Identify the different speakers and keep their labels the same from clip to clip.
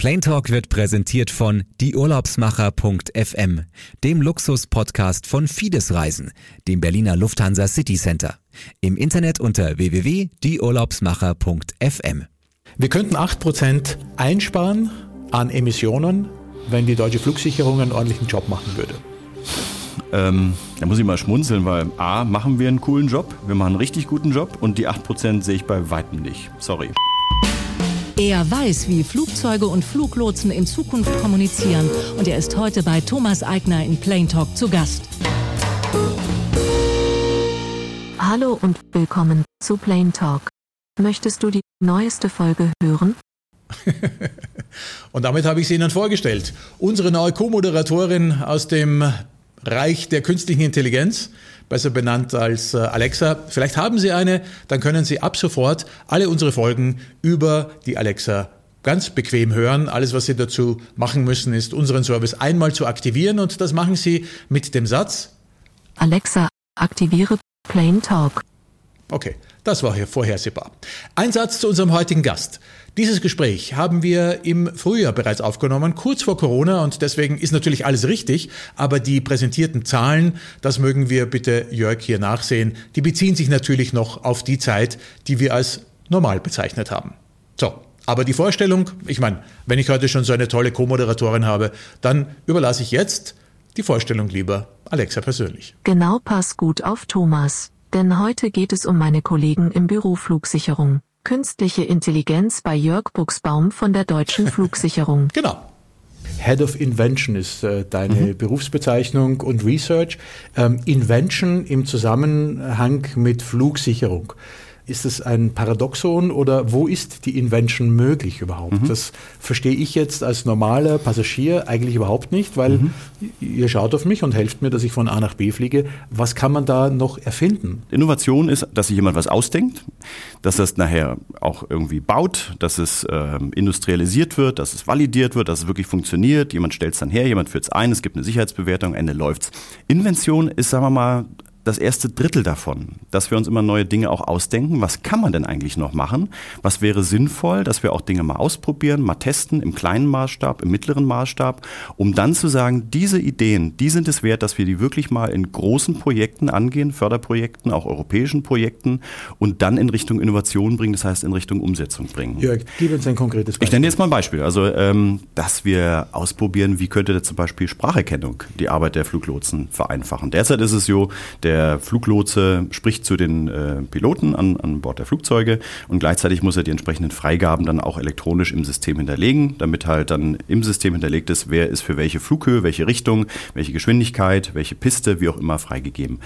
Speaker 1: Plain Talk wird präsentiert von dieurlaubsmacher.fm, dem Luxus-Podcast von Fides Reisen, dem Berliner Lufthansa City Center. Im Internet unter www.dieurlaubsmacher.fm.
Speaker 2: Wir könnten 8% einsparen an Emissionen, wenn die deutsche Flugsicherung einen ordentlichen Job machen würde.
Speaker 3: Ähm, da muss ich mal schmunzeln, weil A, machen wir einen coolen Job, wir machen einen richtig guten Job und die 8% sehe ich bei weitem nicht. Sorry.
Speaker 4: Er weiß, wie Flugzeuge und Fluglotsen in Zukunft kommunizieren und er ist heute bei Thomas Eigner in Plain Talk zu Gast.
Speaker 5: Hallo und willkommen zu Plain Talk. Möchtest du die neueste Folge hören?
Speaker 2: und damit habe ich sie Ihnen vorgestellt. Unsere neue Co-Moderatorin aus dem Reich der künstlichen Intelligenz, besser benannt als äh, Alexa. Vielleicht haben Sie eine, dann können Sie ab sofort alle unsere Folgen über die Alexa ganz bequem hören. Alles, was Sie dazu machen müssen, ist unseren Service einmal zu aktivieren und das machen Sie mit dem Satz
Speaker 5: Alexa, aktiviere Plain Talk.
Speaker 2: Okay, das war hier vorhersehbar. Ein Satz zu unserem heutigen Gast. Dieses Gespräch haben wir im Frühjahr bereits aufgenommen, kurz vor Corona, und deswegen ist natürlich alles richtig, aber die präsentierten Zahlen, das mögen wir bitte Jörg hier nachsehen, die beziehen sich natürlich noch auf die Zeit, die wir als normal bezeichnet haben. So, aber die Vorstellung, ich meine, wenn ich heute schon so eine tolle Co-Moderatorin habe, dann überlasse ich jetzt die Vorstellung lieber Alexa persönlich.
Speaker 5: Genau, pass gut auf Thomas. Denn heute geht es um meine Kollegen im Büro Flugsicherung. Künstliche Intelligenz bei Jörg Buchsbaum von der Deutschen Flugsicherung.
Speaker 2: Genau. Head of Invention ist äh, deine mhm. Berufsbezeichnung und Research. Ähm, Invention im Zusammenhang mit Flugsicherung. Ist es ein Paradoxon oder wo ist die Invention möglich überhaupt? Mhm. Das verstehe ich jetzt als normaler Passagier eigentlich überhaupt nicht, weil mhm. ihr schaut auf mich und helft mir, dass ich von A nach B fliege. Was kann man da noch erfinden?
Speaker 3: Innovation ist, dass sich jemand was ausdenkt, dass das nachher auch irgendwie baut, dass es äh, industrialisiert wird, dass es validiert wird, dass es wirklich funktioniert. Jemand stellt es dann her, jemand führt es ein, es gibt eine Sicherheitsbewertung, Ende läuft's. Invention ist, sagen wir mal, das erste Drittel davon, dass wir uns immer neue Dinge auch ausdenken. Was kann man denn eigentlich noch machen? Was wäre sinnvoll, dass wir auch Dinge mal ausprobieren, mal testen im kleinen Maßstab, im mittleren Maßstab, um dann zu sagen, diese Ideen, die sind es wert, dass wir die wirklich mal in großen Projekten angehen, Förderprojekten, auch europäischen Projekten und dann in Richtung Innovation bringen, das heißt in Richtung Umsetzung bringen.
Speaker 2: Jörg, gib uns ein konkretes
Speaker 3: Beispiel. Ich nenne jetzt mal ein Beispiel. Also, ähm, dass wir ausprobieren, wie könnte zum Beispiel Spracherkennung die Arbeit der Fluglotsen vereinfachen. Derzeit ist es so, der der Fluglotse spricht zu den äh, Piloten an, an Bord der Flugzeuge und gleichzeitig muss er die entsprechenden Freigaben dann auch elektronisch im System hinterlegen, damit halt dann im System hinterlegt ist, wer ist für welche Flughöhe, welche Richtung, welche Geschwindigkeit, welche Piste, wie auch immer freigegeben.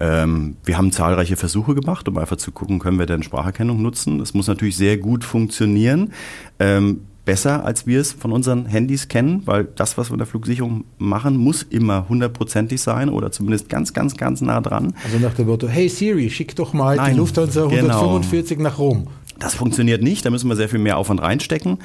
Speaker 3: Ähm, wir haben zahlreiche Versuche gemacht, um einfach zu gucken, können wir denn Spracherkennung nutzen. Das muss natürlich sehr gut funktionieren. Ähm, besser, als wir es von unseren Handys kennen, weil das, was wir in der Flugsicherung machen, muss immer hundertprozentig sein oder zumindest ganz, ganz, ganz nah dran.
Speaker 2: Also nach dem Motto, hey Siri, schick doch mal Nein, die Lufthansa 145 genau. nach Rom.
Speaker 3: Das funktioniert nicht, da müssen wir sehr viel mehr Aufwand reinstecken.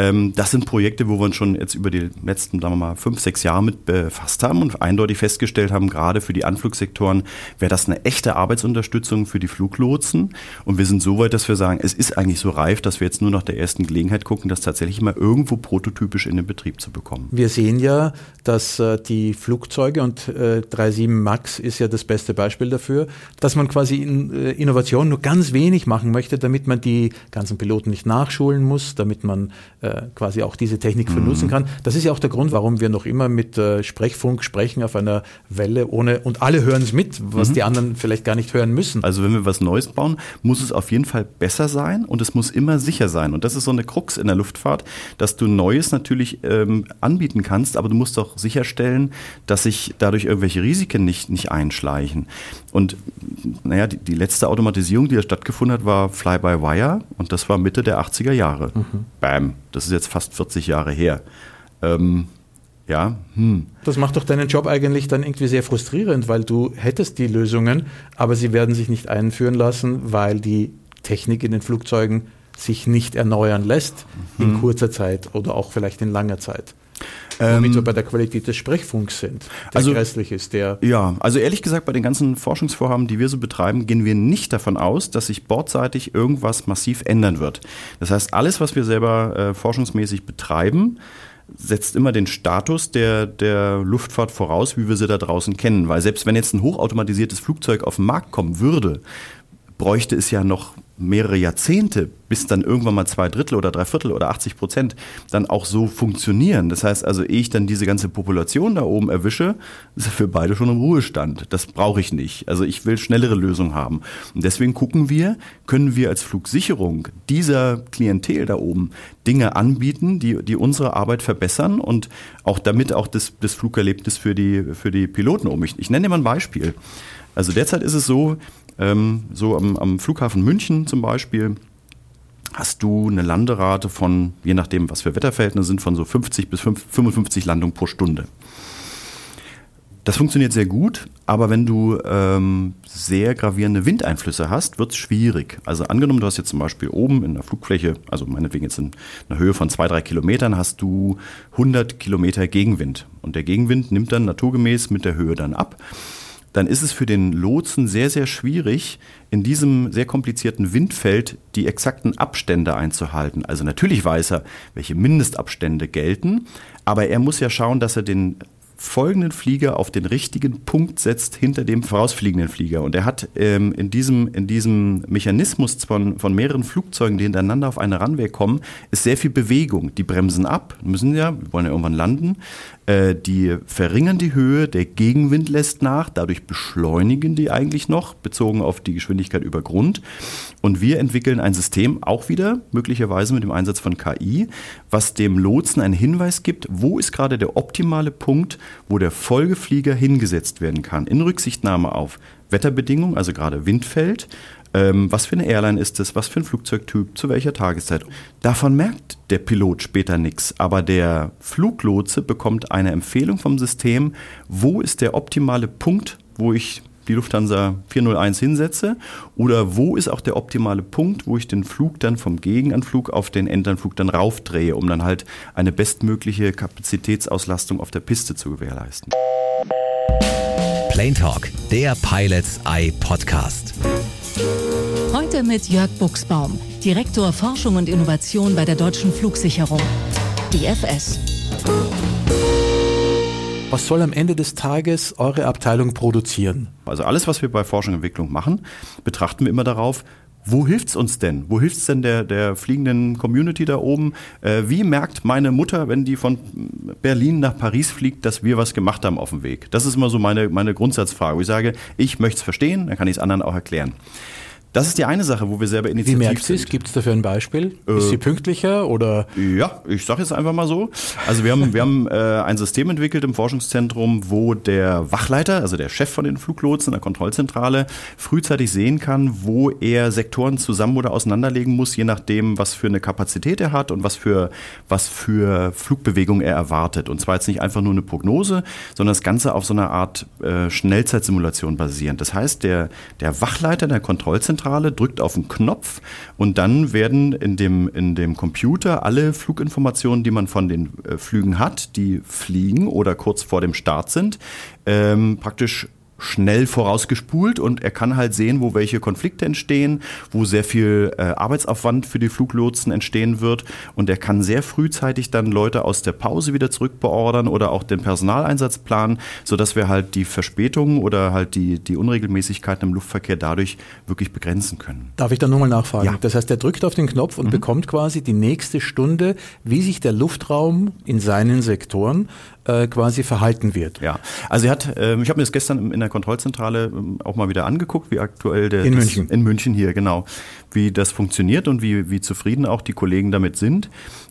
Speaker 3: Ähm, das sind Projekte, wo wir uns schon jetzt über die letzten, sagen wir mal, fünf, sechs Jahre mit befasst haben und eindeutig festgestellt haben, gerade für die Anflugsektoren wäre das eine echte Arbeitsunterstützung für die Fluglotsen. Und wir sind so weit, dass wir sagen, es ist eigentlich so reif, dass wir jetzt nur nach der ersten Gelegenheit gucken, das tatsächlich mal irgendwo prototypisch in den Betrieb zu bekommen.
Speaker 2: Wir sehen ja, dass äh, die Flugzeuge und äh, 37 MAX ist ja das beste Beispiel dafür, dass man quasi in, äh, Innovation nur ganz wenig machen möchte, damit man die ganzen Piloten nicht nachschulen muss, damit man äh, quasi auch diese Technik mhm. vernutzen kann. Das ist ja auch der Grund, warum wir noch immer mit äh, Sprechfunk sprechen auf einer Welle ohne und alle hören es mit, was mhm. die anderen vielleicht gar nicht hören müssen.
Speaker 3: Also wenn wir was Neues bauen, muss es auf jeden Fall besser sein und es muss immer sicher sein. Und das ist so eine Krux in der Luftfahrt, dass du Neues natürlich ähm, anbieten kannst, aber du musst auch sicherstellen, dass sich dadurch irgendwelche Risiken nicht, nicht einschleichen. Und naja, die, die letzte Automatisierung, die da stattgefunden hat, war Fly-by-Wire und das war Mitte der 80er Jahre. Mhm. Bam, das ist jetzt fast 40 Jahre her. Ähm, ja,
Speaker 2: hm. Das macht doch deinen Job eigentlich dann irgendwie sehr frustrierend, weil du hättest die Lösungen, aber sie werden sich nicht einführen lassen, weil die Technik in den Flugzeugen sich nicht erneuern lässt in
Speaker 3: Mhm.
Speaker 2: kurzer Zeit oder auch vielleicht in langer Zeit. Womit wir bei der Qualität des Sprechfunks sind, der
Speaker 3: Ähm, also-
Speaker 2: grässlich ist, der
Speaker 3: Ja, also ehrlich gesagt, bei den ganzen Forschungsvorhaben, die wir so betreiben, gehen wir nicht davon aus, dass sich bordseitig irgendwas massiv ändern wird. Das heißt, alles, was wir selber äh, forschungsmäßig betreiben, setzt immer den Status der, der Luftfahrt voraus, wie wir sie da draußen kennen. Weil selbst wenn jetzt ein hochautomatisiertes Flugzeug auf den Markt kommen würde, bräuchte es ja noch mehrere Jahrzehnte, bis dann irgendwann mal zwei Drittel oder drei Viertel oder 80 Prozent dann auch so funktionieren. Das heißt also, ehe ich dann diese ganze Population da oben erwische, ist er für beide schon im Ruhestand. Das brauche ich nicht. Also ich will schnellere Lösungen haben. Und deswegen gucken wir, können wir als Flugsicherung dieser Klientel da oben Dinge anbieten, die, die unsere Arbeit verbessern und auch damit auch das, das Flugerlebnis für die, für die Piloten um. Ich, ich nenne dir mal ein Beispiel. Also derzeit ist es so, ähm, so am, am Flughafen München zum Beispiel, hast du eine Landerate von, je nachdem, was für Wetterverhältnisse sind, von so 50 bis 5, 55 Landungen pro Stunde. Das funktioniert sehr gut, aber wenn du ähm, sehr gravierende Windeinflüsse hast, wird es schwierig. Also angenommen, du hast jetzt zum Beispiel oben in der Flugfläche, also meinetwegen jetzt in einer Höhe von zwei, drei Kilometern, hast du 100 Kilometer Gegenwind. Und der Gegenwind nimmt dann naturgemäß mit der Höhe dann ab dann ist es für den Lotsen sehr, sehr schwierig, in diesem sehr komplizierten Windfeld die exakten Abstände einzuhalten. Also natürlich weiß er, welche Mindestabstände gelten, aber er muss ja schauen, dass er den folgenden Flieger auf den richtigen Punkt setzt hinter dem vorausfliegenden Flieger. Und er hat ähm, in, diesem, in diesem Mechanismus von, von mehreren Flugzeugen, die hintereinander auf eine Runway kommen, ist sehr viel Bewegung. Die bremsen ab, müssen ja, wollen ja irgendwann landen. Äh, die verringern die Höhe, der Gegenwind lässt nach, dadurch beschleunigen die eigentlich noch, bezogen auf die Geschwindigkeit über Grund. Und wir entwickeln ein System, auch wieder möglicherweise mit dem Einsatz von KI, was dem Lotsen einen Hinweis gibt, wo ist gerade der optimale Punkt, wo der Folgeflieger hingesetzt werden kann, in Rücksichtnahme auf Wetterbedingungen, also gerade Windfeld, ähm, was für eine Airline ist es, was für ein Flugzeugtyp, zu welcher Tageszeit. Davon merkt der Pilot später nichts, aber der Fluglotse bekommt eine Empfehlung vom System, wo ist der optimale Punkt, wo ich die Lufthansa 401 hinsetze oder wo ist auch der optimale Punkt, wo ich den Flug dann vom Gegenanflug auf den Endanflug dann raufdrehe, um dann halt eine bestmögliche Kapazitätsauslastung auf der Piste zu gewährleisten.
Speaker 1: Plane Talk, der Pilots Eye Podcast.
Speaker 4: Heute mit Jörg Buchsbaum, Direktor Forschung und Innovation bei der Deutschen Flugsicherung. DFS.
Speaker 2: Was soll am Ende des Tages eure Abteilung produzieren?
Speaker 3: Also alles, was wir bei Forschung und Entwicklung machen, betrachten wir immer darauf, wo hilft's uns denn? Wo hilft's denn der, der fliegenden Community da oben? Äh, wie merkt meine Mutter, wenn die von Berlin nach Paris fliegt, dass wir was gemacht haben auf dem Weg? Das ist immer so meine, meine Grundsatzfrage, ich sage, ich möchte es verstehen, dann kann ich es anderen auch erklären. Das ist die eine Sache, wo wir selber
Speaker 2: Wie
Speaker 3: initiativ
Speaker 2: merkt sie es?
Speaker 3: sind.
Speaker 2: Gibt es dafür ein Beispiel? ist sie pünktlicher oder
Speaker 3: Ja, ich sage jetzt einfach mal so. Also wir haben, wir haben äh, ein System entwickelt im Forschungszentrum, wo der Wachleiter, also der Chef von den Fluglotsen in der Kontrollzentrale, frühzeitig sehen kann, wo er Sektoren zusammen oder auseinanderlegen muss, je nachdem, was für eine Kapazität er hat und was für, was für Flugbewegung er erwartet. Und zwar jetzt nicht einfach nur eine Prognose, sondern das Ganze auf so einer Art äh, Schnellzeitsimulation basierend. Das heißt, der, der Wachleiter der Kontrollzentrale drückt auf einen Knopf und dann werden in dem, in dem Computer alle Fluginformationen, die man von den äh, Flügen hat, die fliegen oder kurz vor dem Start sind, ähm, praktisch schnell vorausgespult und er kann halt sehen, wo welche Konflikte entstehen, wo sehr viel äh, Arbeitsaufwand für die Fluglotsen entstehen wird und er kann sehr frühzeitig dann Leute aus der Pause wieder zurückbeordern oder auch den Personaleinsatz planen, sodass wir halt die Verspätungen oder halt die, die Unregelmäßigkeiten im Luftverkehr dadurch wirklich begrenzen können.
Speaker 2: Darf ich da nochmal nachfragen?
Speaker 3: Ja. Mhm.
Speaker 2: Das heißt, er drückt auf den Knopf und bekommt quasi die nächste Stunde, wie sich der Luftraum in seinen Sektoren äh, quasi verhalten wird.
Speaker 3: Ja, also er hat, ähm, ich habe mir das gestern in der Kontrollzentrale ähm, auch mal wieder angeguckt, wie aktuell der
Speaker 2: In München.
Speaker 3: in München hier genau, wie das funktioniert und wie wie zufrieden auch die Kollegen damit sind.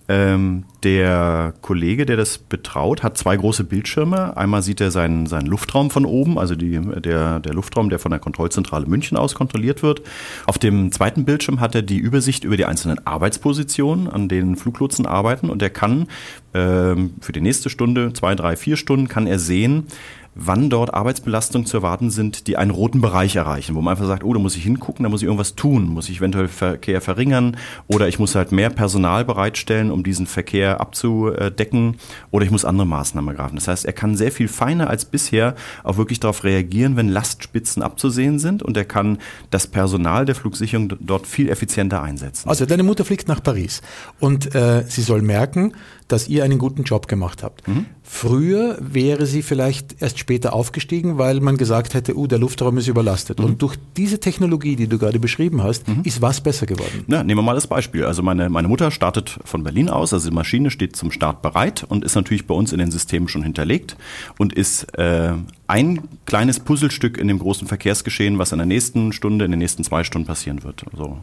Speaker 3: Ähm, der Kollege, der das betraut, hat zwei große Bildschirme. Einmal sieht er seinen, seinen Luftraum von oben, also die, der, der Luftraum, der von der Kontrollzentrale München aus kontrolliert wird. Auf dem zweiten Bildschirm hat er die Übersicht über die einzelnen Arbeitspositionen, an denen Fluglotsen arbeiten und er kann ähm, für die nächste Stunde, zwei, drei, vier Stunden, kann er sehen, wann dort Arbeitsbelastungen zu erwarten sind, die einen roten Bereich erreichen, wo man einfach sagt, oh, da muss ich hingucken, da muss ich irgendwas tun, muss ich eventuell Verkehr verringern oder ich muss halt mehr Personal bereitstellen, um diesen Verkehr abzudecken oder ich muss andere Maßnahmen ergreifen. Das heißt, er kann sehr viel feiner als bisher auch wirklich darauf reagieren, wenn Lastspitzen abzusehen sind und er kann das Personal der Flugsicherung dort viel effizienter einsetzen.
Speaker 2: Also deine Mutter fliegt nach Paris und äh, sie soll merken, dass ihr einen guten Job gemacht habt. Mhm. Früher wäre sie vielleicht erst später aufgestiegen, weil man gesagt hätte, uh, der Luftraum ist überlastet. Mhm. Und durch diese Technologie, die du gerade beschrieben hast, mhm. ist was besser geworden?
Speaker 3: Na, nehmen wir mal das Beispiel. Also meine, meine Mutter startet von Berlin aus, also die Maschine steht zum Start bereit und ist natürlich bei uns in den Systemen schon hinterlegt und ist äh, ein kleines Puzzlestück in dem großen Verkehrsgeschehen, was in der nächsten Stunde, in den nächsten zwei Stunden passieren wird. So.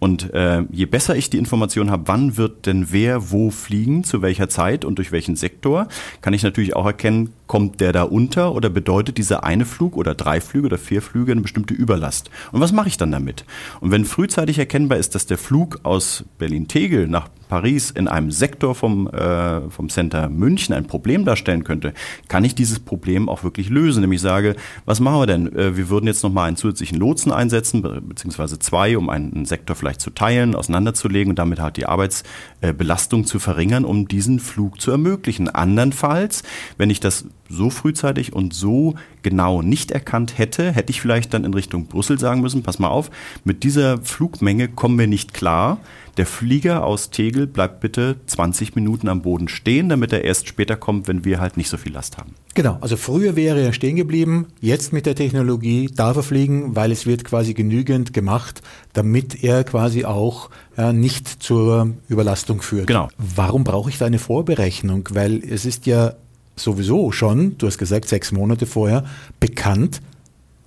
Speaker 3: Und äh, je besser ich die Information habe, wann wird denn wer wo fliegen, zu welcher Zeit und durch welchen Sektor, kann ich natürlich auch erkennen, kommt der da unter oder bedeutet dieser eine Flug oder drei Flüge oder vier Flüge eine bestimmte Überlast? Und was mache ich dann damit? Und wenn frühzeitig erkennbar ist, dass der Flug aus Berlin-Tegel nach Paris in einem Sektor vom, äh, vom Center München ein Problem darstellen könnte, kann ich dieses Problem auch wirklich lösen. Nämlich sage, was machen wir denn? Äh, wir würden jetzt nochmal einen zusätzlichen Lotsen einsetzen, beziehungsweise zwei, um einen Sektor vielleicht zu teilen, auseinanderzulegen und damit halt die Arbeitsbelastung zu verringern, um diesen Flug zu ermöglichen. Andernfalls, wenn ich das so frühzeitig und so genau nicht erkannt hätte, hätte ich vielleicht dann in Richtung Brüssel sagen müssen, pass mal auf, mit dieser Flugmenge kommen wir nicht klar. Der Flieger aus Tegel bleibt bitte 20 Minuten am Boden stehen, damit er erst später kommt, wenn wir halt nicht so viel Last haben.
Speaker 2: Genau, also früher wäre er stehen geblieben, jetzt mit der Technologie darf er fliegen, weil es wird quasi genügend gemacht, damit er quasi auch ja, nicht zur Überlastung führt.
Speaker 3: Genau.
Speaker 2: Warum brauche ich da eine Vorberechnung? Weil es ist ja sowieso schon, du hast gesagt, sechs Monate vorher, bekannt,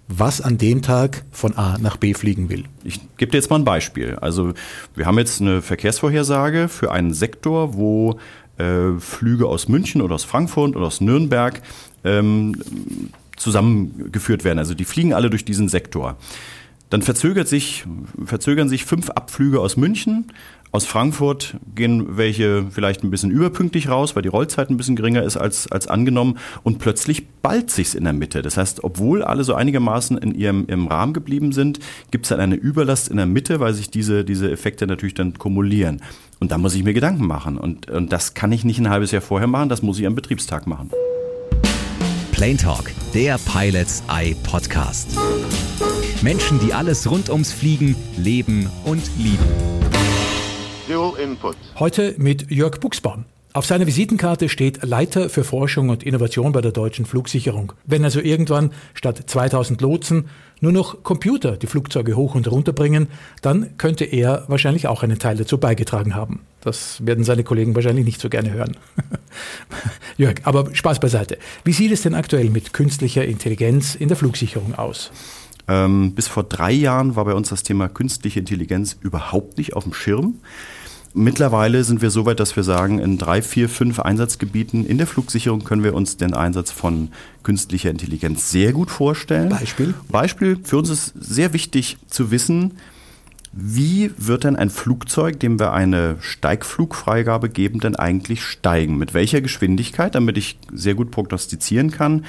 Speaker 2: was an dem Tag von A nach B fliegen will.
Speaker 3: Ich gebe dir jetzt mal ein Beispiel. Also wir haben jetzt eine Verkehrsvorhersage für einen Sektor, wo äh, Flüge aus München oder aus Frankfurt oder aus Nürnberg ähm, zusammengeführt werden. Also die fliegen alle durch diesen Sektor. Dann verzögert sich, verzögern sich fünf Abflüge aus München, aus Frankfurt gehen welche vielleicht ein bisschen überpünktlich raus, weil die Rollzeit ein bisschen geringer ist als, als angenommen. Und plötzlich ballt sich's in der Mitte. Das heißt, obwohl alle so einigermaßen in ihrem im Rahmen geblieben sind, gibt es dann eine Überlast in der Mitte, weil sich diese, diese Effekte natürlich dann kumulieren. Und da muss ich mir Gedanken machen. Und, und das kann ich nicht ein halbes Jahr vorher machen, das muss ich am Betriebstag machen.
Speaker 1: Plane Talk, der Pilots Eye Podcast. Menschen, die alles rund ums Fliegen, Leben und lieben.
Speaker 2: Dual Input. Heute mit Jörg Buchsbaum. Auf seiner Visitenkarte steht Leiter für Forschung und Innovation bei der deutschen Flugsicherung. Wenn also irgendwann statt 2000 Lotsen nur noch Computer die Flugzeuge hoch und runter bringen, dann könnte er wahrscheinlich auch einen Teil dazu beigetragen haben. Das werden seine Kollegen wahrscheinlich nicht so gerne hören. Jörg, aber Spaß beiseite. Wie sieht es denn aktuell mit künstlicher Intelligenz in der Flugsicherung aus?
Speaker 3: Ähm, bis vor drei Jahren war bei uns das Thema künstliche Intelligenz überhaupt nicht auf dem Schirm. Mittlerweile sind wir so weit, dass wir sagen, in drei, vier, fünf Einsatzgebieten in der Flugsicherung können wir uns den Einsatz von künstlicher Intelligenz sehr gut vorstellen.
Speaker 2: Beispiel?
Speaker 3: Beispiel, für uns ist sehr wichtig zu wissen, wie wird denn ein Flugzeug, dem wir eine Steigflugfreigabe geben, denn eigentlich steigen? Mit welcher Geschwindigkeit, damit ich sehr gut prognostizieren kann,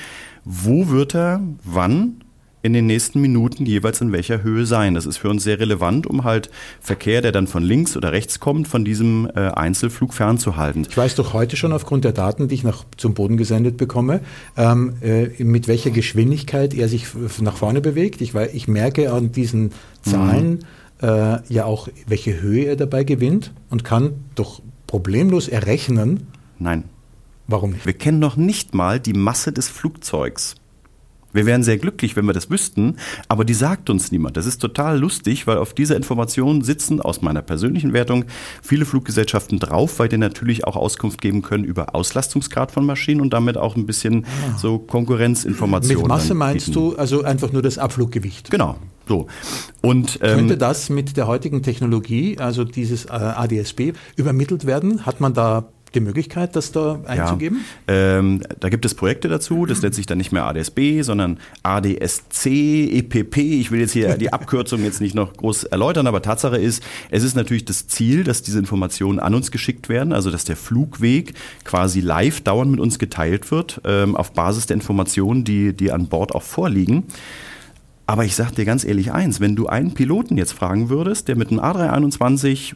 Speaker 3: wo wird er wann in den nächsten Minuten jeweils in welcher Höhe sein. Das ist für uns sehr relevant, um halt Verkehr, der dann von links oder rechts kommt, von diesem äh, Einzelflug fernzuhalten.
Speaker 2: Ich weiß doch heute schon aufgrund der Daten, die ich nach, zum Boden gesendet bekomme, ähm, äh, mit welcher Geschwindigkeit er sich nach vorne bewegt. Ich, ich merke an diesen Zahlen mhm. äh, ja auch, welche Höhe er dabei gewinnt und kann doch problemlos errechnen.
Speaker 3: Nein.
Speaker 2: Warum nicht?
Speaker 3: Wir kennen noch nicht mal die Masse des Flugzeugs. Wir wären sehr glücklich, wenn wir das wüssten, aber die sagt uns niemand. Das ist total lustig, weil auf dieser Information sitzen aus meiner persönlichen Wertung viele Fluggesellschaften drauf, weil die natürlich auch Auskunft geben können über Auslastungsgrad von Maschinen und damit auch ein bisschen ah. so Konkurrenzinformationen.
Speaker 2: Mit Masse meinst du also einfach nur das Abfluggewicht?
Speaker 3: Genau. So.
Speaker 2: Und, ähm, Könnte das mit der heutigen Technologie, also dieses äh, ADSB, übermittelt werden? Hat man da die Möglichkeit, das da einzugeben?
Speaker 3: Ja, ähm, da gibt es Projekte dazu, das nennt sich dann nicht mehr ADSB, sondern ADSC, EPP. Ich will jetzt hier die Abkürzung jetzt nicht noch groß erläutern, aber Tatsache ist, es ist natürlich das Ziel, dass diese Informationen an uns geschickt werden, also dass der Flugweg quasi live dauernd mit uns geteilt wird, ähm, auf Basis der Informationen, die, die an Bord auch vorliegen. Aber ich sag dir ganz ehrlich eins, wenn du einen Piloten jetzt fragen würdest, der mit einem A321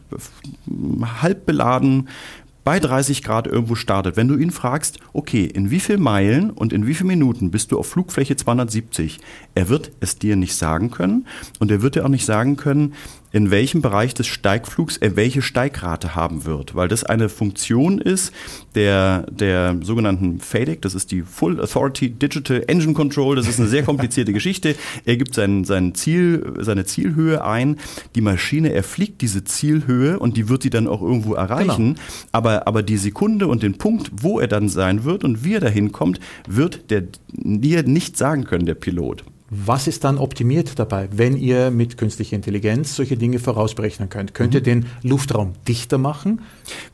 Speaker 3: halb beladen bei 30 Grad irgendwo startet, wenn du ihn fragst, okay, in wie viel Meilen und in wie viel Minuten bist du auf Flugfläche 270, er wird es dir nicht sagen können und er wird dir auch nicht sagen können, in welchem Bereich des Steigflugs er welche Steigrate haben wird, weil das eine Funktion ist der, der sogenannten FADEC, das ist die Full Authority Digital Engine Control, das ist eine sehr komplizierte Geschichte. Er gibt sein, sein Ziel, seine Zielhöhe ein, die Maschine erfliegt diese Zielhöhe und die wird sie dann auch irgendwo erreichen, genau. aber, aber die Sekunde und den Punkt, wo er dann sein wird und wie er dahin kommt, wird der dir nicht sagen können, der Pilot.
Speaker 2: Was ist dann optimiert dabei, wenn ihr mit künstlicher Intelligenz solche Dinge vorausberechnen könnt? Könnt ihr mhm. den Luftraum dichter machen?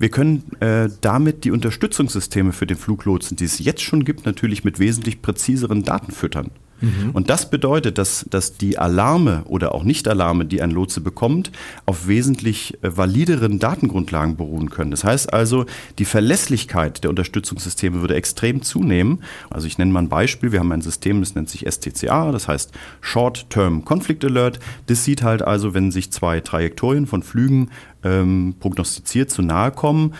Speaker 3: Wir können äh, damit die Unterstützungssysteme für den Fluglotsen, die es jetzt schon gibt, natürlich mit wesentlich präziseren Daten füttern. Mhm. Und das bedeutet, dass, dass die Alarme oder auch Nicht-Alarme, die ein Lotse bekommt, auf wesentlich äh, valideren Datengrundlagen beruhen können. Das heißt also, die Verlässlichkeit der Unterstützungssysteme würde extrem zunehmen. Also ich nenne mal ein Beispiel. Wir haben ein System, das nennt sich STCA, das heißt Short-Term Conflict Alert. Das sieht halt also, wenn sich zwei Trajektorien von Flügen ähm, prognostiziert zu nahe kommen,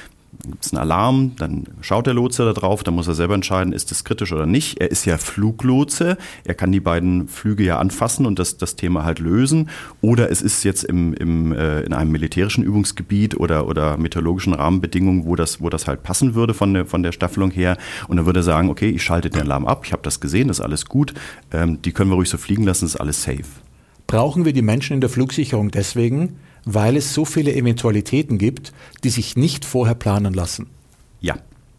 Speaker 3: gibt es einen Alarm, dann schaut der Lotse da drauf, dann muss er selber entscheiden, ist das kritisch oder nicht. Er ist ja Fluglotse, er kann die beiden Flüge ja anfassen und das, das Thema halt lösen. Oder es ist jetzt im, im, äh, in einem militärischen Übungsgebiet oder, oder meteorologischen Rahmenbedingungen, wo das, wo das halt passen würde von der, von der Staffelung her. Und dann würde er sagen, okay, ich schalte den Alarm ab, ich habe das gesehen, das ist alles gut, ähm, die können wir ruhig so fliegen lassen, ist alles safe.
Speaker 2: Brauchen wir die Menschen in der Flugsicherung deswegen, weil es so viele Eventualitäten gibt, die sich nicht vorher planen lassen.
Speaker 3: Ja.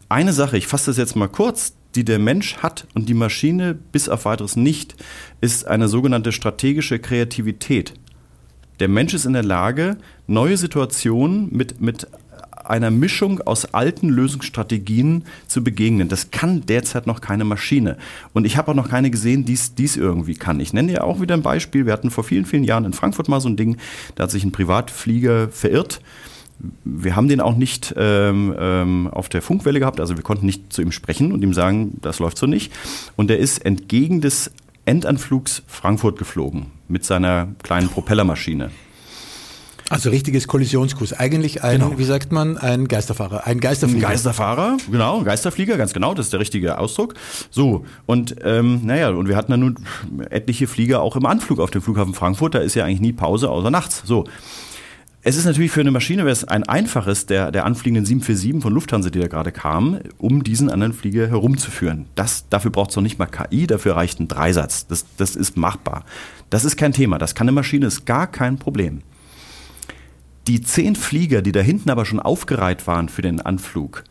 Speaker 3: Eine Sache, ich fasse das jetzt mal kurz, die der Mensch hat und die Maschine bis auf weiteres nicht, ist eine sogenannte strategische Kreativität. Der Mensch ist in der Lage, neue Situationen mit, mit einer Mischung aus alten Lösungsstrategien zu begegnen. Das kann derzeit noch keine Maschine. Und ich habe auch noch keine gesehen, die es irgendwie kann. Ich nenne ja auch wieder ein Beispiel. Wir hatten vor vielen, vielen Jahren in Frankfurt mal so ein Ding, da hat sich ein Privatflieger verirrt. Wir haben den auch nicht ähm, ähm, auf der Funkwelle gehabt, also wir konnten nicht zu ihm sprechen und ihm sagen, das läuft so nicht. Und er ist entgegen des Endanflugs Frankfurt geflogen mit seiner kleinen Propellermaschine.
Speaker 2: Also richtiges Kollisionskurs. Eigentlich ein, genau. wie sagt man, ein Geisterfahrer. Ein Geisterflieger.
Speaker 3: Ein Geisterfahrer, genau, Geisterflieger, ganz genau, das ist der richtige Ausdruck. So, und ähm, naja, und wir hatten dann nun etliche Flieger auch im Anflug auf dem Flughafen Frankfurt, da ist ja eigentlich nie Pause, außer nachts. So. Es ist natürlich für eine Maschine wäre es ein einfaches der, der anfliegenden 747 von Lufthansa, die da gerade kam, um diesen anderen Flieger herumzuführen. Das, dafür braucht es noch nicht mal KI, dafür reicht ein Dreisatz. Das, das ist machbar. Das ist kein Thema. Das kann eine Maschine, ist gar kein Problem. Die zehn Flieger, die da hinten aber schon aufgereiht waren für den Anflug,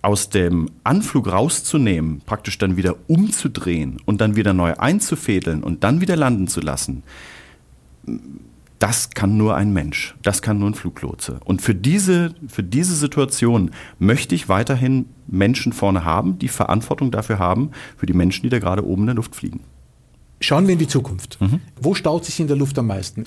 Speaker 3: aus dem Anflug rauszunehmen, praktisch dann wieder umzudrehen und dann wieder neu einzufädeln und dann wieder landen zu lassen, das kann nur ein Mensch, das kann nur ein Fluglotse. Und für diese, für diese Situation möchte ich weiterhin Menschen vorne haben, die Verantwortung dafür haben, für die Menschen, die da gerade oben in der Luft fliegen.
Speaker 2: Schauen wir in die Zukunft. Mhm. Wo staut sich in der Luft am meisten?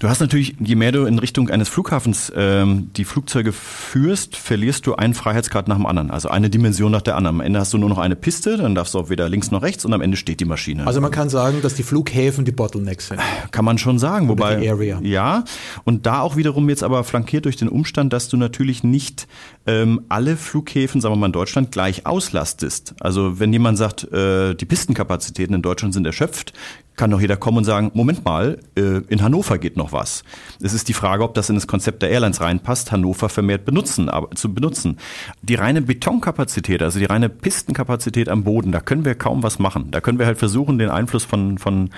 Speaker 3: Du hast natürlich, je mehr du in Richtung eines Flughafens ähm, die Flugzeuge führst, verlierst du einen Freiheitsgrad nach dem anderen. Also eine Dimension nach der anderen. Am Ende hast du nur noch eine Piste, dann darfst du auch weder links noch rechts und am Ende steht die Maschine.
Speaker 2: Also man kann sagen, dass die Flughäfen die Bottlenecks sind.
Speaker 3: Kann man schon sagen. Wobei. Ja, und da auch wiederum jetzt aber flankiert durch den Umstand, dass du natürlich nicht ähm, alle Flughäfen, sagen wir mal in Deutschland, gleich auslastest. Also wenn jemand sagt, äh, die Pistenkapazitäten in Deutschland sind erschöpft, kann doch jeder kommen und sagen, Moment mal, äh, in Hannover geht noch was. Es ist die Frage, ob das in das Konzept der Airlines reinpasst, Hannover vermehrt benutzen, aber, zu benutzen. Die reine Betonkapazität, also die reine Pistenkapazität am Boden, da können wir kaum was machen. Da können wir halt versuchen, den Einfluss von, von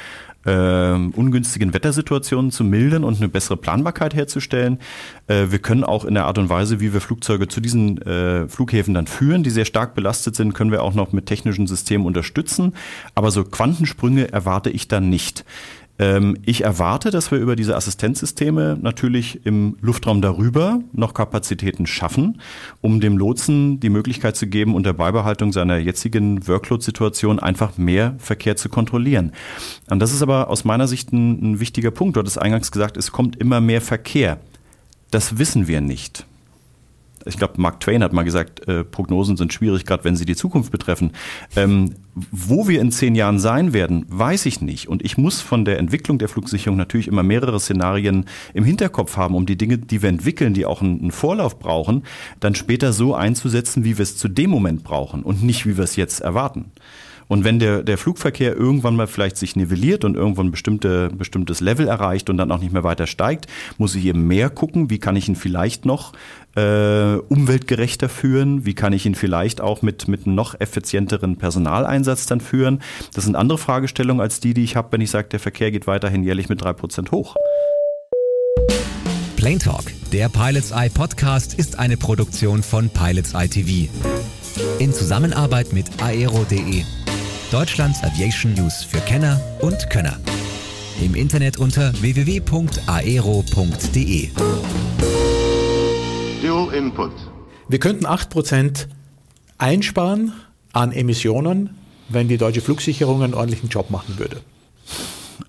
Speaker 3: äh, ungünstigen Wettersituationen zu mildern und eine bessere Planbarkeit herzustellen. Äh, wir können auch in der Art und Weise, wie wir Flugzeuge zu diesen äh, Flughäfen dann führen, die sehr stark belastet sind, können wir auch noch mit technischen Systemen unterstützen. Aber so Quantensprünge erwarte ich dann nicht. Ähm, ich erwarte, dass wir über diese Assistenzsysteme natürlich im Luftraum darüber noch Kapazitäten schaffen, um dem Lotsen die Möglichkeit zu geben, unter Beibehaltung seiner jetzigen Workload-Situation einfach mehr Verkehr zu kontrollieren. Und das ist aber aus meiner Sicht ein, ein wichtiger Punkt. Du hattest eingangs gesagt, es kommt immer mehr Verkehr. Das wissen wir nicht ich glaube, Mark Twain hat mal gesagt, äh, Prognosen sind schwierig, gerade wenn sie die Zukunft betreffen. Ähm, wo wir in zehn Jahren sein werden, weiß ich nicht. Und ich muss von der Entwicklung der Flugsicherung natürlich immer mehrere Szenarien im Hinterkopf haben, um die Dinge, die wir entwickeln, die auch einen, Vorlauf brauchen, dann später so einzusetzen, wie wir es zu dem Moment brauchen und nicht, wie wir es jetzt erwarten. Und wenn der, der Flugverkehr irgendwann mal vielleicht sich nivelliert und irgendwann ein bestimmte, bestimmtes Level erreicht und dann auch nicht mehr weiter steigt, muss ich eben mehr gucken, wie kann ich ihn vielleicht noch äh, umweltgerechter führen, wie kann ich ihn vielleicht auch mit, mit noch effizienteren Personaleinsatz dann führen. Das sind andere Fragestellungen als die, die ich habe, wenn ich sage, der Verkehr geht weiterhin jährlich mit drei Prozent hoch.
Speaker 1: Plane Talk, der Pilots Eye Podcast, ist eine Produktion von Pilots Eye TV. In Zusammenarbeit mit aero.de Deutschlands Aviation News für Kenner und Könner. Im Internet unter www.aero.de.
Speaker 2: Dual Input. Wir könnten 8% einsparen an Emissionen, wenn die deutsche Flugsicherung einen ordentlichen Job machen würde.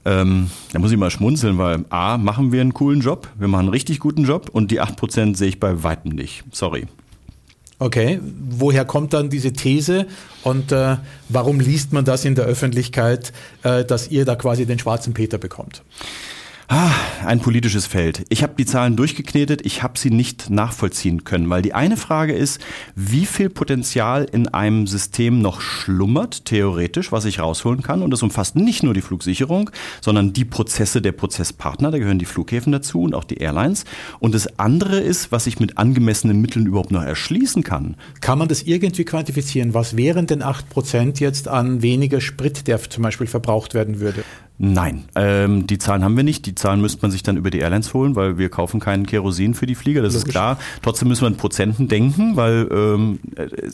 Speaker 3: Ähm, da muss ich mal schmunzeln, weil A, machen wir einen coolen Job, wir machen einen richtig guten Job und die 8% sehe ich bei weitem nicht. Sorry.
Speaker 2: Okay, woher kommt dann diese These und äh, warum liest man das in der Öffentlichkeit, äh, dass ihr da quasi den schwarzen Peter bekommt?
Speaker 3: Ah, ein politisches Feld. Ich habe die Zahlen durchgeknetet, ich habe sie nicht nachvollziehen können, weil die eine Frage ist, wie viel Potenzial in einem System noch schlummert, theoretisch, was ich rausholen kann. Und das umfasst nicht nur die Flugsicherung, sondern die Prozesse der Prozesspartner, da gehören die Flughäfen dazu und auch die Airlines. Und das andere ist, was ich mit angemessenen Mitteln überhaupt noch erschließen kann.
Speaker 2: Kann man das irgendwie quantifizieren? Was wären denn 8% jetzt an weniger Sprit, der zum Beispiel verbraucht werden würde?
Speaker 3: Nein, ähm, die Zahlen haben wir nicht. Die Zahlen müsste man sich dann über die Airlines holen, weil wir kaufen keinen Kerosin für die Flieger, das Logisch. ist klar. Trotzdem müssen wir in Prozenten denken, weil ähm,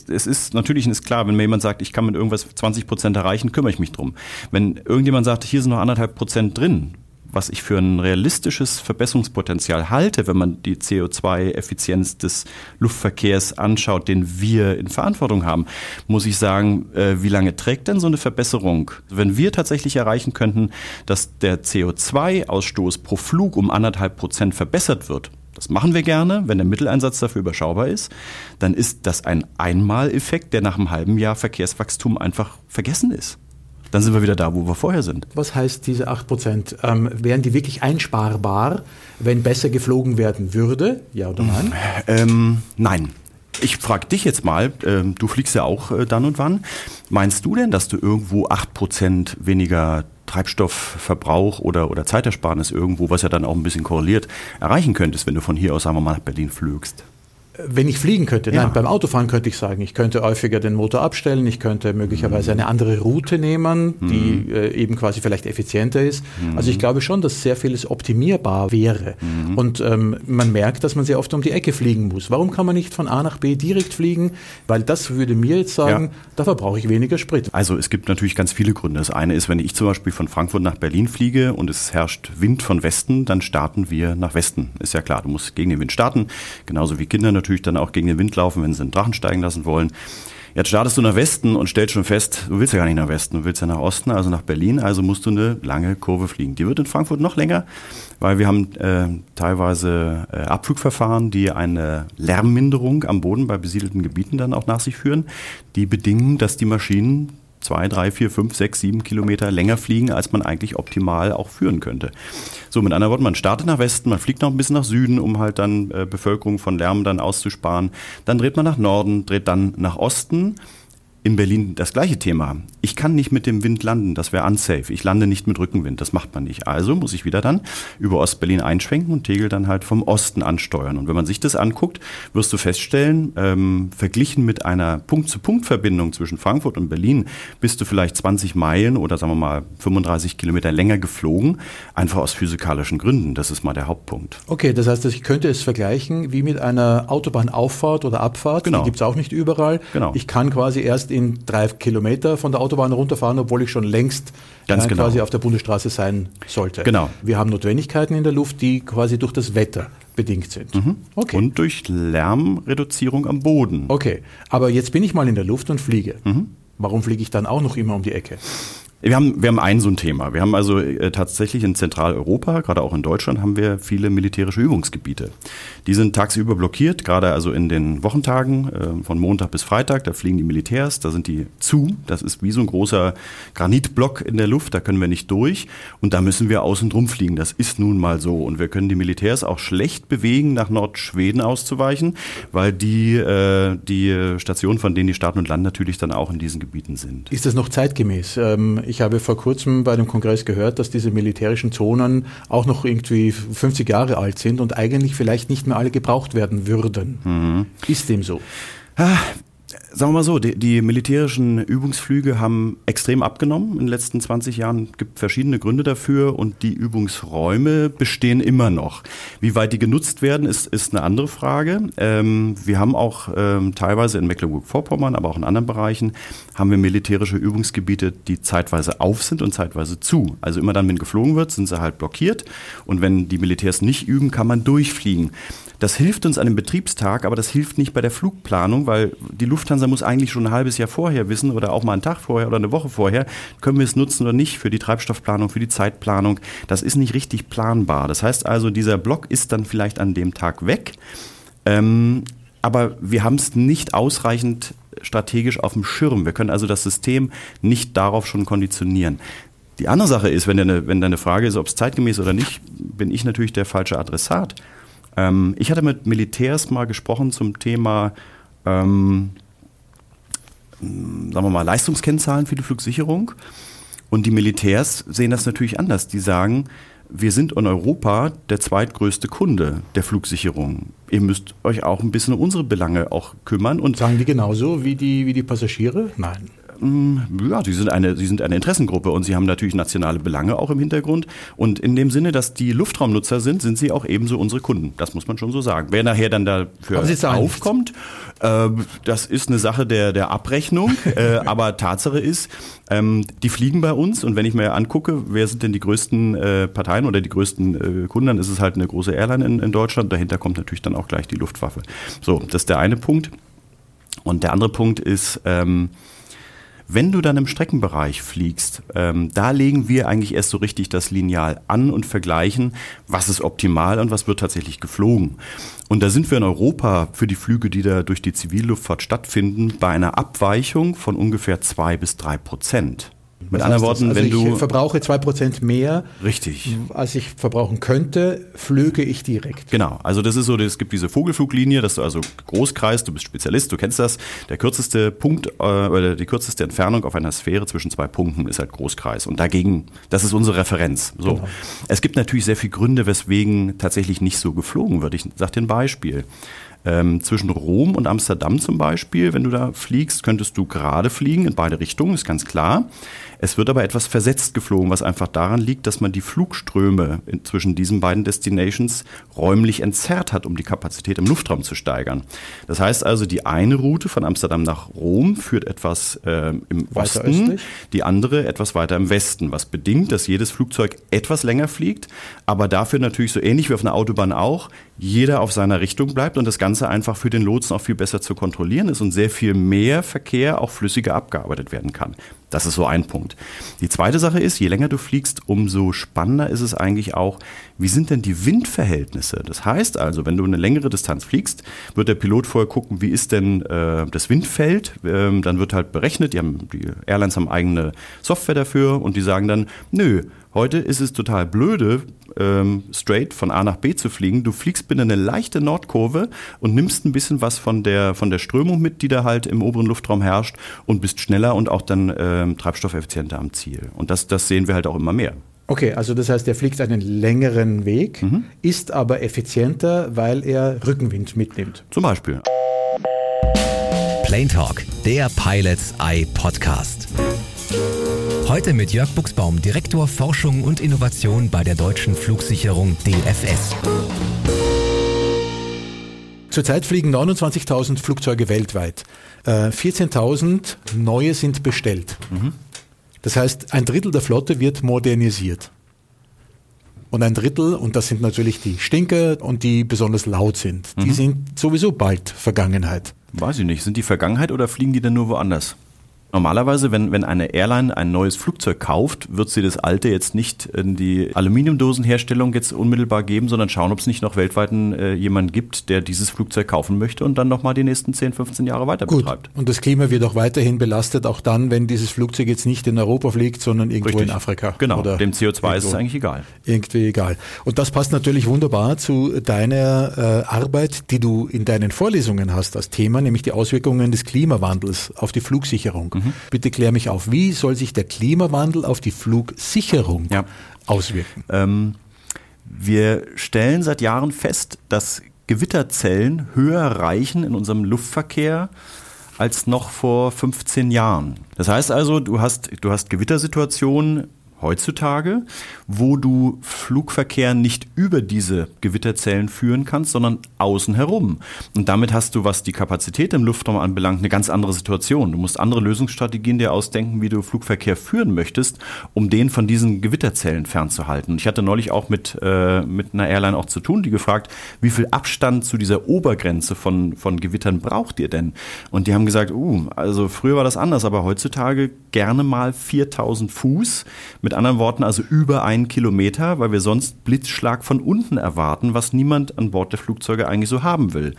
Speaker 3: es ist natürlich ist klar, wenn mir jemand sagt, ich kann mit irgendwas 20 Prozent erreichen, kümmere ich mich drum. Wenn irgendjemand sagt, hier sind noch anderthalb Prozent drin, was ich für ein realistisches Verbesserungspotenzial halte, wenn man die CO2-Effizienz des Luftverkehrs anschaut, den wir in Verantwortung haben, muss ich sagen, äh, wie lange trägt denn so eine Verbesserung? Wenn wir tatsächlich erreichen könnten, dass der CO2-Ausstoß pro Flug um anderthalb Prozent verbessert wird, das machen wir gerne, wenn der Mitteleinsatz dafür überschaubar ist, dann ist das ein Einmaleffekt, der nach einem halben Jahr Verkehrswachstum einfach vergessen ist dann sind wir wieder da, wo wir vorher sind.
Speaker 2: Was heißt diese 8 Prozent? Ähm, wären die wirklich einsparbar, wenn besser geflogen werden würde? Ja oder nein?
Speaker 3: Ähm, nein. Ich frage dich jetzt mal, äh, du fliegst ja auch äh, dann und wann. Meinst du denn, dass du irgendwo 8 Prozent weniger Treibstoffverbrauch oder, oder Zeitersparnis irgendwo, was ja dann auch ein bisschen korreliert, erreichen könntest, wenn du von hier aus, sagen wir mal, nach Berlin flügst?
Speaker 2: Wenn ich fliegen könnte, ja. nein, beim Autofahren könnte ich sagen, ich könnte häufiger den Motor abstellen, ich könnte möglicherweise eine andere Route nehmen, die mhm. äh, eben quasi vielleicht effizienter ist. Mhm. Also ich glaube schon, dass sehr vieles optimierbar wäre. Mhm. Und ähm, man merkt, dass man sehr oft um die Ecke fliegen muss. Warum kann man nicht von A nach B direkt fliegen? Weil das würde mir jetzt sagen, ja. da verbrauche ich weniger Sprit.
Speaker 3: Also es gibt natürlich ganz viele Gründe. Das eine ist, wenn ich zum Beispiel von Frankfurt nach Berlin fliege und es herrscht Wind von Westen, dann starten wir nach Westen. Ist ja klar, du musst gegen den Wind starten, genauso wie Kinder natürlich natürlich dann auch gegen den Wind laufen, wenn sie einen Drachen steigen lassen wollen. Jetzt startest du nach Westen und stellst schon fest, du willst ja gar nicht nach Westen, du willst ja nach Osten, also nach Berlin, also musst du eine lange Kurve fliegen. Die wird in Frankfurt noch länger, weil wir haben äh, teilweise äh, Abflugverfahren, die eine Lärmminderung am Boden bei besiedelten Gebieten dann auch nach sich führen, die bedingen, dass die Maschinen zwei, drei, vier, fünf, sechs, sieben Kilometer länger fliegen, als man eigentlich optimal auch führen könnte. So, mit anderen Worten, man startet nach Westen, man fliegt noch ein bisschen nach Süden, um halt dann äh, Bevölkerung von Lärm dann auszusparen. Dann dreht man nach Norden, dreht dann nach Osten in Berlin das gleiche Thema. Ich kann nicht mit dem Wind landen, das wäre unsafe. Ich lande nicht mit Rückenwind, das macht man nicht. Also muss ich wieder dann über Ostberlin einschwenken und Tegel dann halt vom Osten ansteuern. Und wenn man sich das anguckt, wirst du feststellen, ähm, verglichen mit einer Punkt-zu-Punkt-Verbindung zwischen Frankfurt und Berlin, bist du vielleicht 20 Meilen oder sagen wir mal 35 Kilometer länger geflogen, einfach aus physikalischen Gründen. Das ist mal der Hauptpunkt.
Speaker 2: Okay, das heißt, ich könnte es vergleichen wie mit einer Autobahnauffahrt oder Abfahrt. Genau. Die gibt es auch nicht überall. Genau. Ich kann quasi erst in drei Kilometer von der Autobahn Autobahn runterfahren, obwohl ich schon längst
Speaker 3: Ganz
Speaker 2: äh,
Speaker 3: genau.
Speaker 2: quasi auf der Bundesstraße sein sollte.
Speaker 3: Genau.
Speaker 2: Wir haben Notwendigkeiten in der Luft, die quasi durch das Wetter bedingt sind. Okay.
Speaker 3: Und durch Lärmreduzierung am Boden.
Speaker 2: okay, aber jetzt bin ich mal in der Luft und fliege.
Speaker 3: Mhm.
Speaker 2: Warum fliege ich dann auch noch immer um die Ecke?
Speaker 3: Wir haben, wir haben ein so ein Thema. Wir haben also äh, tatsächlich in Zentraleuropa, gerade auch in Deutschland, haben wir viele militärische Übungsgebiete. Die sind tagsüber blockiert, gerade also in den Wochentagen äh, von Montag bis Freitag. Da fliegen die Militärs, da sind die zu. Das ist wie so ein großer Granitblock in der Luft, da können wir nicht durch. Und da müssen wir außen drum fliegen. Das ist nun mal so. Und wir können die Militärs auch schlecht bewegen, nach Nordschweden auszuweichen, weil die, äh, die Stationen, von denen die starten und landen, natürlich dann auch in diesen Gebieten sind.
Speaker 2: Ist das noch zeitgemäß? Ähm, ich habe vor kurzem bei einem Kongress gehört, dass diese militärischen Zonen auch noch irgendwie 50 Jahre alt sind und eigentlich vielleicht nicht mehr alle gebraucht werden würden.
Speaker 3: Mhm.
Speaker 2: Ist dem so?
Speaker 3: Sagen wir mal so, die, die militärischen Übungsflüge haben extrem abgenommen in den letzten 20 Jahren. Es gibt verschiedene Gründe dafür und die Übungsräume bestehen immer noch. Wie weit die genutzt werden, ist, ist eine andere Frage. Ähm, wir haben auch ähm, teilweise in Mecklenburg-Vorpommern, aber auch in anderen Bereichen, haben wir militärische Übungsgebiete, die zeitweise auf sind und zeitweise zu. Also immer dann, wenn geflogen wird, sind sie halt blockiert und wenn die Militärs nicht üben, kann man durchfliegen. Das hilft uns an dem Betriebstag, aber das hilft nicht bei der Flugplanung, weil die Lufthansa muss eigentlich schon ein halbes Jahr vorher wissen oder auch mal einen Tag vorher oder eine Woche vorher, können wir es nutzen oder nicht für die Treibstoffplanung, für die Zeitplanung. Das ist nicht richtig planbar. Das heißt also, dieser Block ist dann vielleicht an dem Tag weg. Ähm, aber wir haben es nicht ausreichend strategisch auf dem Schirm. Wir können also das System nicht darauf schon konditionieren. Die andere Sache ist, wenn deine, wenn deine Frage ist, ob es zeitgemäß oder nicht, bin ich natürlich der falsche Adressat. Ähm, ich hatte mit Militärs mal gesprochen zum Thema, ähm, sagen wir mal, Leistungskennzahlen für die Flugsicherung. Und die Militärs sehen das natürlich anders. Die sagen, wir sind in Europa der zweitgrößte Kunde der Flugsicherung. Ihr müsst euch auch ein bisschen um unsere Belange auch kümmern. Und
Speaker 2: Sagen die genauso wie die, wie die Passagiere? Nein.
Speaker 3: Ja, sie sind, eine, sie sind eine Interessengruppe und sie haben natürlich nationale Belange auch im Hintergrund. Und in dem Sinne, dass die Luftraumnutzer sind, sind sie auch ebenso unsere Kunden. Das muss man schon so sagen. Wer nachher dann dafür aufkommt, äh, das ist eine Sache der, der Abrechnung. äh, aber Tatsache ist, ähm, die fliegen bei uns und wenn ich mir angucke, wer sind denn die größten äh, Parteien oder die größten äh, Kunden, dann ist es halt eine große Airline in, in Deutschland. Dahinter kommt natürlich dann auch gleich die Luftwaffe. So, das ist der eine Punkt. Und der andere Punkt ist, ähm, wenn du dann im Streckenbereich fliegst, ähm, da legen wir eigentlich erst so richtig das Lineal an und vergleichen, was ist optimal und was wird tatsächlich geflogen. Und da sind wir in Europa für die Flüge, die da durch die Zivilluftfahrt stattfinden, bei einer Abweichung von ungefähr zwei bis drei Prozent. Mit anderen? Worten,
Speaker 2: also
Speaker 3: wenn
Speaker 2: ich
Speaker 3: du
Speaker 2: verbrauche 2% mehr,
Speaker 3: richtig
Speaker 2: als ich verbrauchen könnte, flöge ich direkt.
Speaker 3: Genau, also das ist so, es gibt diese Vogelfluglinie, dass du also Großkreis, du bist Spezialist, du kennst das. Der kürzeste Punkt äh, oder die kürzeste Entfernung auf einer Sphäre zwischen zwei Punkten ist halt Großkreis. Und dagegen, das ist unsere Referenz. So.
Speaker 2: Genau.
Speaker 3: Es gibt natürlich sehr viele Gründe, weswegen tatsächlich nicht so geflogen wird. Ich sage dir ein Beispiel. Ähm, zwischen Rom und Amsterdam zum Beispiel, wenn du da fliegst, könntest du gerade fliegen in beide Richtungen, ist ganz klar. Es wird aber etwas versetzt geflogen, was einfach daran liegt, dass man die Flugströme zwischen diesen beiden Destinations räumlich entzerrt hat, um die Kapazität im Luftraum zu steigern. Das heißt also, die eine Route von Amsterdam nach Rom führt etwas äh, im
Speaker 2: Weiter
Speaker 3: Osten,
Speaker 2: östlich?
Speaker 3: die andere etwas weiter im Westen, was bedingt, dass jedes Flugzeug etwas länger fliegt, aber dafür natürlich so ähnlich wie auf einer Autobahn auch, jeder auf seiner Richtung bleibt und das Ganze einfach für den Lotsen auch viel besser zu kontrollieren ist und sehr viel mehr Verkehr auch flüssiger abgearbeitet werden kann. Das ist so ein Punkt. Die zweite Sache ist, je länger du fliegst, umso spannender ist es eigentlich auch, wie sind denn die Windverhältnisse? Das heißt also, wenn du eine längere Distanz fliegst, wird der Pilot vorher gucken, wie ist denn äh, das Windfeld? Ähm, dann wird halt berechnet, die, haben, die Airlines haben eigene Software dafür und die sagen dann, nö, Heute ist es total blöde, ähm, straight von A nach B zu fliegen. Du fliegst bitte eine leichte Nordkurve und nimmst ein bisschen was von der, von der Strömung mit, die da halt im oberen Luftraum herrscht und bist schneller und auch dann ähm, treibstoffeffizienter am Ziel. Und das, das sehen wir halt auch immer mehr.
Speaker 2: Okay, also das heißt, er fliegt einen längeren Weg,
Speaker 3: Mhm.
Speaker 2: ist aber effizienter, weil er Rückenwind mitnimmt.
Speaker 3: Zum Beispiel.
Speaker 1: Plane Talk, der Pilots Eye Podcast. Heute mit Jörg Buchsbaum, Direktor Forschung und Innovation bei der deutschen Flugsicherung DFS.
Speaker 2: Zurzeit fliegen 29.000 Flugzeuge weltweit. Äh, 14.000 neue sind bestellt. Das heißt, ein Drittel der Flotte wird modernisiert. Und ein Drittel, und das sind natürlich die Stinker und die besonders laut sind, die sind sowieso bald Vergangenheit.
Speaker 3: Weiß ich nicht. Sind die Vergangenheit oder fliegen die dann nur woanders? Normalerweise, wenn, wenn eine Airline ein neues Flugzeug kauft, wird sie das alte jetzt nicht in die Aluminiumdosenherstellung jetzt unmittelbar geben, sondern schauen, ob es nicht noch weltweit äh, jemanden gibt, der dieses Flugzeug kaufen möchte und dann nochmal die nächsten 10, 15 Jahre weiter
Speaker 2: Gut.
Speaker 3: betreibt.
Speaker 2: Und das Klima wird auch weiterhin belastet, auch dann, wenn dieses Flugzeug jetzt nicht in Europa fliegt, sondern irgendwo in Afrika.
Speaker 3: Genau, dem CO2 ist es eigentlich egal.
Speaker 2: irgendwie egal. Und das passt natürlich wunderbar zu deiner äh, Arbeit, die du in deinen Vorlesungen hast als Thema, nämlich die Auswirkungen des Klimawandels auf die Flugsicherung.
Speaker 3: Mhm.
Speaker 2: Bitte klär mich auf, wie soll sich der Klimawandel auf die Flugsicherung
Speaker 3: Ja.
Speaker 2: auswirken?
Speaker 3: Ähm, wir stellen seit Jahren fest, dass Gewitterzellen höher reichen in unserem Luftverkehr als noch vor 15 Jahren. Das heißt also, du hast, du hast Gewittersituationen heutzutage, wo du Flugverkehr nicht über diese Gewitterzellen führen kannst, sondern außen herum. Und damit hast du, was die Kapazität im Luftraum anbelangt, eine ganz andere Situation. Du musst andere Lösungsstrategien dir ausdenken, wie du Flugverkehr führen möchtest, um den von diesen Gewitterzellen fernzuhalten. Ich hatte neulich auch mit, äh, mit einer Airline auch zu tun, die gefragt, wie viel Abstand zu dieser Obergrenze von, von Gewittern braucht ihr denn? Und die haben gesagt, uh, also früher war das anders, aber heutzutage gerne mal 4000 Fuß. Mit anderen Worten, also über einen Kilometer, weil wir sonst Blitzschlag von unten erwarten, was niemand an Bord der Flugzeuge eigentlich so haben will.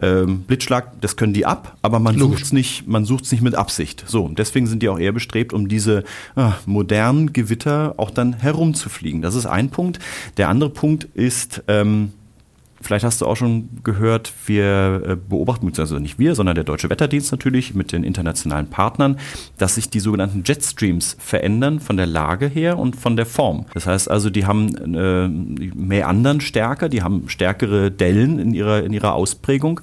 Speaker 3: Ähm, Blitzschlag, das können die ab, aber man sucht es nicht, man sucht's nicht mit Absicht. So, und deswegen sind die auch eher bestrebt, um diese ah, modernen Gewitter auch dann herumzufliegen. Das ist ein Punkt. Der andere Punkt ist, ähm, Vielleicht hast du auch schon gehört, wir äh, beobachten, also nicht wir, sondern der Deutsche Wetterdienst natürlich mit den internationalen Partnern, dass sich die sogenannten Jetstreams verändern von der Lage her und von der Form. Das heißt also, die haben äh, Meandern stärker, die haben stärkere Dellen in ihrer, in ihrer Ausprägung.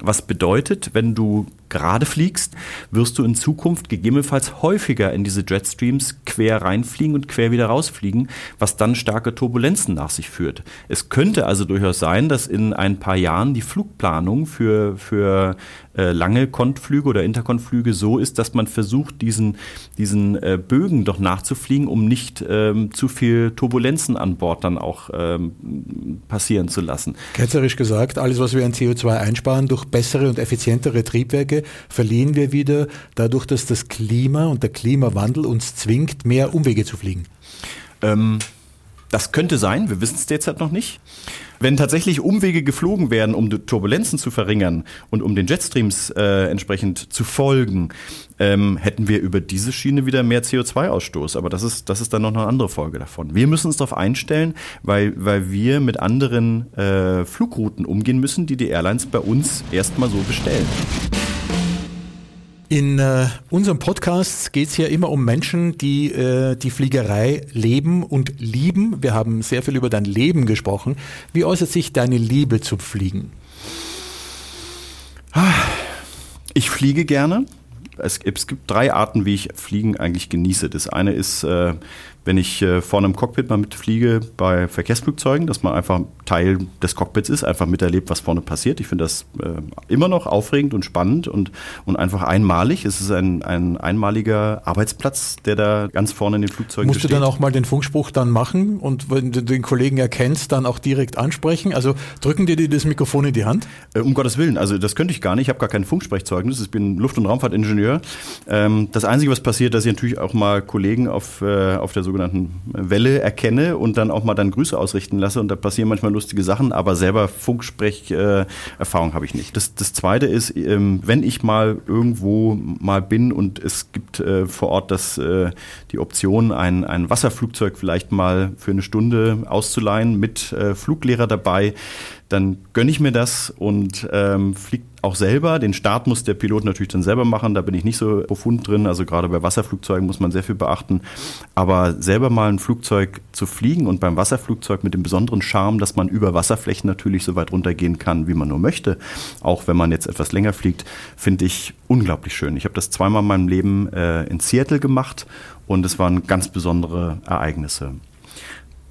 Speaker 3: Was bedeutet, wenn du gerade fliegst, wirst du in Zukunft gegebenenfalls häufiger in diese Jetstreams quer reinfliegen und quer wieder rausfliegen, was dann starke Turbulenzen nach sich führt. Es könnte also durchaus sein, dass in ein paar Jahren die Flugplanung für, für äh, lange Kontflüge oder Interkontflüge so ist, dass man versucht, diesen, diesen äh, Bögen doch nachzufliegen, um nicht ähm, zu viel Turbulenzen an Bord dann auch ähm, passieren zu lassen.
Speaker 2: Ketzerisch gesagt, alles, was wir an CO2 einsparen durch bessere und effizientere Triebwerke, verlieren wir wieder dadurch, dass das Klima und der Klimawandel uns zwingt, mehr Umwege zu fliegen.
Speaker 3: Ähm, das könnte sein, wir wissen es derzeit noch nicht. Wenn tatsächlich Umwege geflogen werden, um Turbulenzen zu verringern und um den Jetstreams äh, entsprechend zu folgen, ähm, hätten wir über diese Schiene wieder mehr CO2-Ausstoß. Aber das ist, das ist dann noch eine andere Folge davon. Wir müssen uns darauf einstellen, weil, weil wir mit anderen äh, Flugrouten umgehen müssen, die die Airlines bei uns erstmal so bestellen.
Speaker 2: In äh, unserem Podcast geht es ja immer um Menschen, die äh, die Fliegerei leben und lieben. Wir haben sehr viel über dein Leben gesprochen. Wie äußert sich deine Liebe zum Fliegen?
Speaker 3: Ich fliege gerne. Es, es gibt drei Arten, wie ich Fliegen eigentlich genieße. Das eine ist, äh, wenn ich äh, vorne im Cockpit mal mitfliege bei Verkehrsflugzeugen, dass man einfach Teil des Cockpits ist, einfach miterlebt, was vorne passiert. Ich finde das äh, immer noch aufregend und spannend und, und einfach einmalig. Es ist ein, ein einmaliger Arbeitsplatz, der da ganz vorne in den Flugzeugen
Speaker 2: Musst du
Speaker 3: besteht.
Speaker 2: dann auch mal den Funkspruch dann machen und wenn du den Kollegen erkennst, dann auch direkt ansprechen? Also drücken dir die das Mikrofon in die Hand?
Speaker 3: Äh, Um Gottes Willen, also das könnte ich gar nicht. Ich habe gar kein Funksprechzeugnis. Ich bin Luft- und Raumfahrtingenieur. Ähm, das Einzige, was passiert, dass ich natürlich auch mal Kollegen auf, äh, auf der sogenannten Welle erkenne und dann auch mal dann Grüße ausrichten lasse. Und da passieren manchmal lustige Sachen, aber selber Funksprech-Erfahrung habe ich nicht. Das, das Zweite ist, ähm, wenn ich mal irgendwo mal bin und es gibt äh, vor Ort das, äh, die Option, ein, ein Wasserflugzeug vielleicht mal für eine Stunde auszuleihen mit äh, Fluglehrer dabei, dann gönne ich mir das und ähm, fliege auch selber. Den Start muss der Pilot natürlich dann selber machen, da bin ich nicht so profund drin. Also gerade bei Wasserflugzeugen muss man sehr viel beachten. Aber selber mal ein Flugzeug zu fliegen und beim Wasserflugzeug mit dem besonderen Charme, dass man über Wasserflächen natürlich so weit runtergehen kann, wie man nur möchte, auch wenn man jetzt etwas länger fliegt, finde ich unglaublich schön. Ich habe das zweimal in meinem Leben äh, in Seattle gemacht und es waren ganz besondere Ereignisse.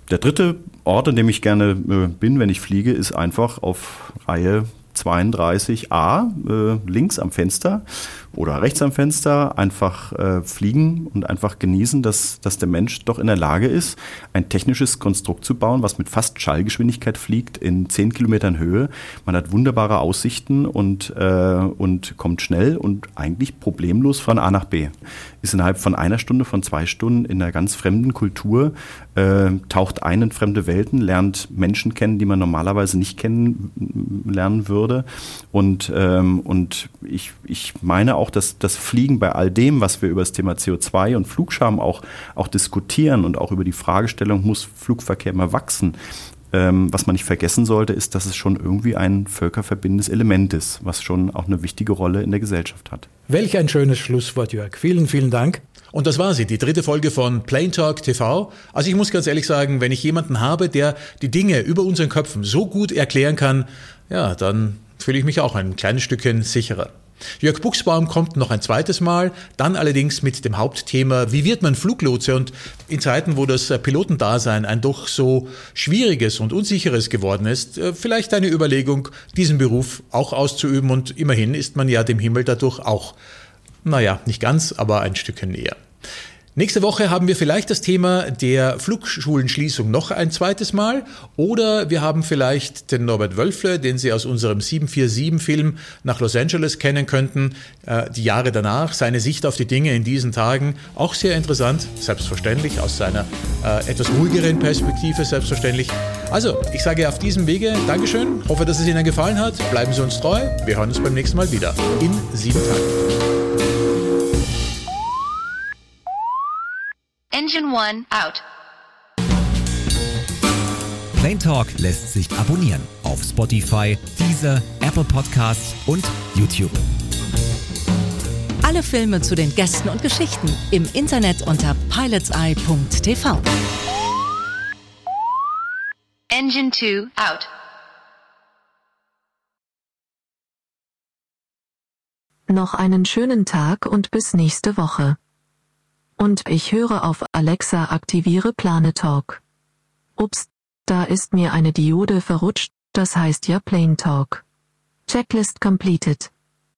Speaker 3: Der dritte Ort, an dem ich gerne äh, bin, wenn ich fliege, ist einfach auf Reihe 32a, äh, links am Fenster, oder rechts am Fenster einfach äh, fliegen und einfach genießen, dass, dass der Mensch doch in der Lage ist, ein technisches Konstrukt zu bauen, was mit fast Schallgeschwindigkeit fliegt in 10 Kilometern Höhe. Man hat wunderbare Aussichten und, äh, und kommt schnell und eigentlich problemlos von A nach B. Ist innerhalb von einer Stunde, von zwei Stunden in einer ganz fremden Kultur, äh, taucht ein in fremde Welten, lernt Menschen kennen, die man normalerweise nicht kennenlernen würde. Und, ähm, und ich, ich meine auch, dass das Fliegen bei all dem, was wir über das Thema CO2 und Flugscham auch, auch diskutieren und auch über die Fragestellung, muss Flugverkehr mal wachsen, ähm, was man nicht vergessen sollte, ist, dass es schon irgendwie ein völkerverbindendes Element ist, was schon auch eine wichtige Rolle in der Gesellschaft hat.
Speaker 2: Welch ein schönes Schlusswort, Jörg. Vielen, vielen Dank. Und das war sie, die dritte Folge von Plain Talk TV. Also ich muss ganz ehrlich sagen, wenn ich jemanden habe, der die Dinge über unseren Köpfen so gut erklären kann, ja, dann fühle ich mich auch ein kleines Stückchen sicherer. Jörg Buchsbaum kommt noch ein zweites Mal, dann allerdings mit dem Hauptthema, wie wird man Fluglotse? Und in Zeiten, wo das Pilotendasein ein doch so schwieriges und unsicheres geworden ist, äh, vielleicht eine Überlegung, diesen Beruf auch auszuüben und immerhin ist man ja dem Himmel dadurch auch, naja, nicht ganz, aber ein Stückchen näher. Nächste Woche haben wir vielleicht das Thema der Flugschulenschließung noch ein zweites Mal. Oder wir haben vielleicht den Norbert Wölfle, den Sie aus unserem 747-Film nach Los Angeles kennen könnten, äh, die Jahre danach, seine Sicht auf die Dinge in diesen Tagen, auch sehr interessant, selbstverständlich aus seiner äh, etwas ruhigeren Perspektive, selbstverständlich. Also, ich sage auf diesem Wege Dankeschön, hoffe, dass es Ihnen gefallen hat, bleiben Sie uns treu, wir hören uns beim nächsten Mal wieder. In sieben Tagen.
Speaker 1: Engine 1 out. Plain Talk lässt sich abonnieren auf Spotify, Deezer, Apple Podcasts und YouTube.
Speaker 4: Alle Filme zu den Gästen und Geschichten im Internet unter pilotseye.tv.
Speaker 1: Engine 2 out.
Speaker 5: Noch einen schönen Tag und bis nächste Woche. Und ich höre auf Alexa aktiviere Planetalk. Ups, da ist mir eine Diode verrutscht, das heißt ja Plane Talk. Checklist completed.